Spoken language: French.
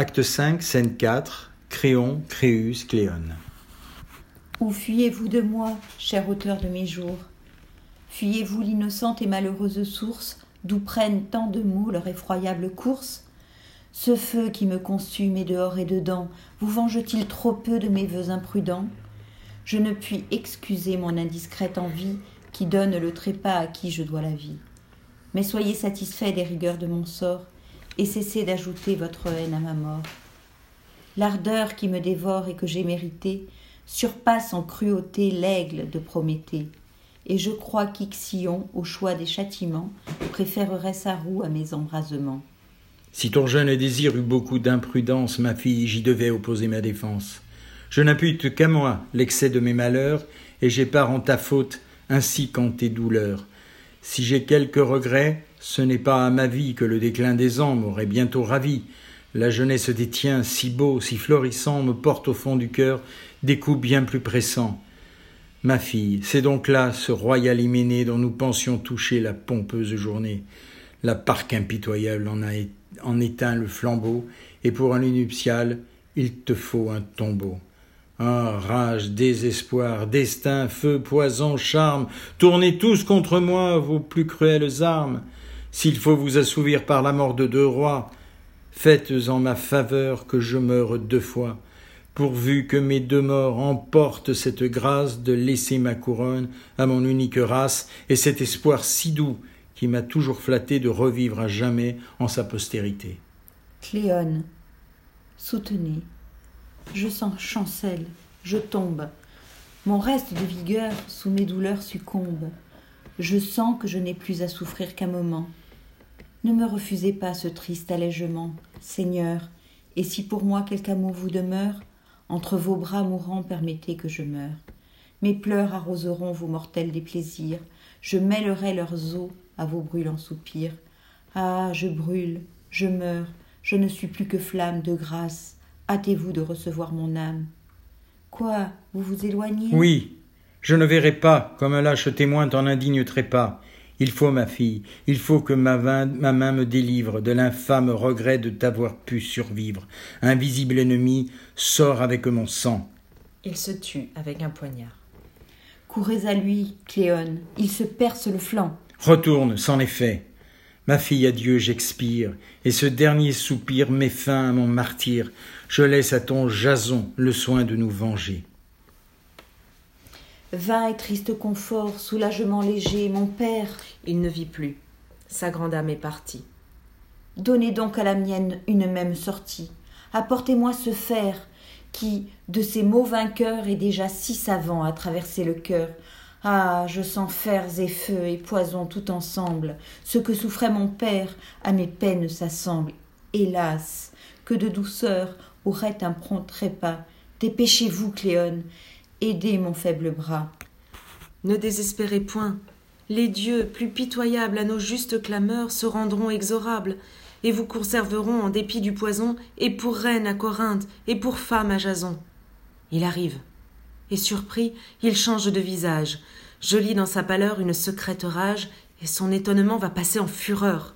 Acte 5, scène 4, Créon, Créus, Cléone. Où fuyez-vous de moi, cher auteur de mes jours? Fuyez-vous l'innocente et malheureuse source d'où prennent tant de mots leur effroyable course? Ce feu qui me consume et dehors et dedans, vous venge-t-il trop peu de mes vœux imprudents? Je ne puis excuser mon indiscrète envie qui donne le trépas à qui je dois la vie. Mais soyez satisfait des rigueurs de mon sort et cessez d'ajouter votre haine à ma mort. L'ardeur qui me dévore et que j'ai méritée surpasse en cruauté l'aigle de Prométhée et je crois qu'Ixion, au choix des châtiments, préférerait sa roue à mes embrasements. Si ton jeune désir eut beaucoup d'imprudence, ma fille, j'y devais opposer ma défense. Je n'impute qu'à moi l'excès de mes malheurs, et j'ai part en ta faute ainsi qu'en tes douleurs. Si j'ai quelque regret, ce n'est pas à ma vie que le déclin des ans m'aurait bientôt ravi. La jeunesse des tiens, si beau, si florissant, me porte au fond du cœur des coups bien plus pressants. Ma fille, c'est donc là ce royal hyménée dont nous pensions toucher la pompeuse journée. La parque impitoyable en a en éteint le flambeau, et pour un lit nuptial, il te faut un tombeau. Ah, rage, désespoir, destin, feu, poison, charme, tournez tous contre moi vos plus cruelles armes. S'il faut vous assouvir par la mort de deux rois, faites en ma faveur que je meure deux fois pourvu que mes deux morts emportent cette grâce de laisser ma couronne à mon unique race et cet espoir si doux qui m'a toujours flatté de revivre à jamais en sa postérité. Cléone, soutenez. Je sens chancelle, je tombe. Mon reste de vigueur sous mes douleurs succombe. Je sens que je n'ai plus à souffrir qu'un moment. Ne me refusez pas ce triste allègement, Seigneur, et si pour moi quelque amour vous demeure, entre vos bras mourants, permettez que je meure. Mes pleurs arroseront vos mortels déplaisirs. Je mêlerai leurs eaux à vos brûlants soupirs. Ah, je brûle, je meurs, je ne suis plus que flamme de grâce. Hâtez-vous de recevoir mon âme. Quoi, vous vous éloignez? Oui, je ne verrai pas, comme un lâche témoin, ton indigne trépas. Il faut, ma fille, il faut que ma, ma main me délivre de l'infâme regret de t'avoir pu survivre. Un visible ennemi sort avec mon sang. Il se tue avec un poignard. Courez à lui, Cléone, il se perce le flanc. Retourne, c'en est fait. Ma fille, adieu, j'expire, et ce dernier soupir met fin à mon martyr. Je laisse à ton Jason le soin de nous venger. Vain et triste confort, soulagement léger, mon père. Il ne vit plus. Sa grande âme est partie. Donnez donc à la mienne une même sortie. Apportez-moi ce fer qui, de ces mots vainqueurs, est déjà si savant à traverser le cœur. Ah, je sens fers et feux et poison tout ensemble. Ce que souffrait mon père, à mes peines s'assemble. Hélas, que de douceur aurait un prompt trépas. Dépêchez-vous, Cléone, Aidez mon faible bras. Ne désespérez point. Les dieux, plus pitoyables à nos justes clameurs, se rendront exorables, et vous conserveront en dépit du poison, et pour reine à Corinthe, et pour femme à Jason. Il arrive. Et surpris, il change de visage. Je lis dans sa pâleur une secrète rage, et son étonnement va passer en fureur.